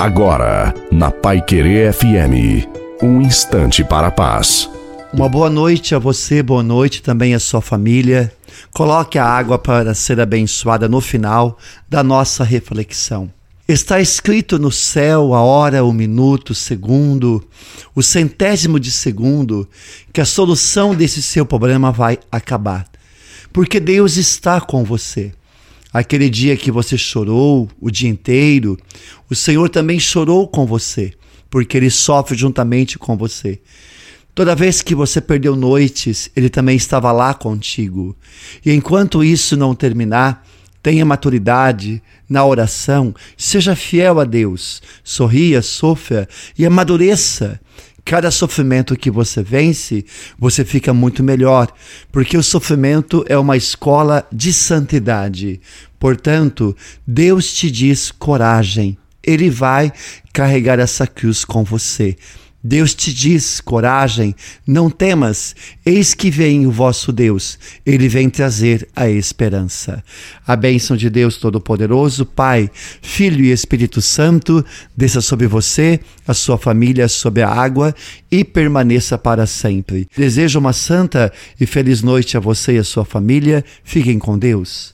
Agora, na Pai Querer FM, um instante para a paz. Uma boa noite a você, boa noite também à sua família. Coloque a água para ser abençoada no final da nossa reflexão. Está escrito no céu a hora, o minuto, o segundo, o centésimo de segundo, que a solução desse seu problema vai acabar. Porque Deus está com você. Aquele dia que você chorou o dia inteiro, o Senhor também chorou com você, porque Ele sofre juntamente com você. Toda vez que você perdeu noites, Ele também estava lá contigo. E enquanto isso não terminar, tenha maturidade na oração, seja fiel a Deus, sorria, sofra e amadureça Cada sofrimento que você vence, você fica muito melhor, porque o sofrimento é uma escola de santidade. Portanto, Deus te diz coragem. Ele vai carregar essa cruz com você. Deus te diz: coragem, não temas, eis que vem o vosso Deus, ele vem trazer a esperança. A bênção de Deus Todo-Poderoso, Pai, Filho e Espírito Santo, desça sobre você, a sua família, sobre a água e permaneça para sempre. Desejo uma santa e feliz noite a você e a sua família. Fiquem com Deus.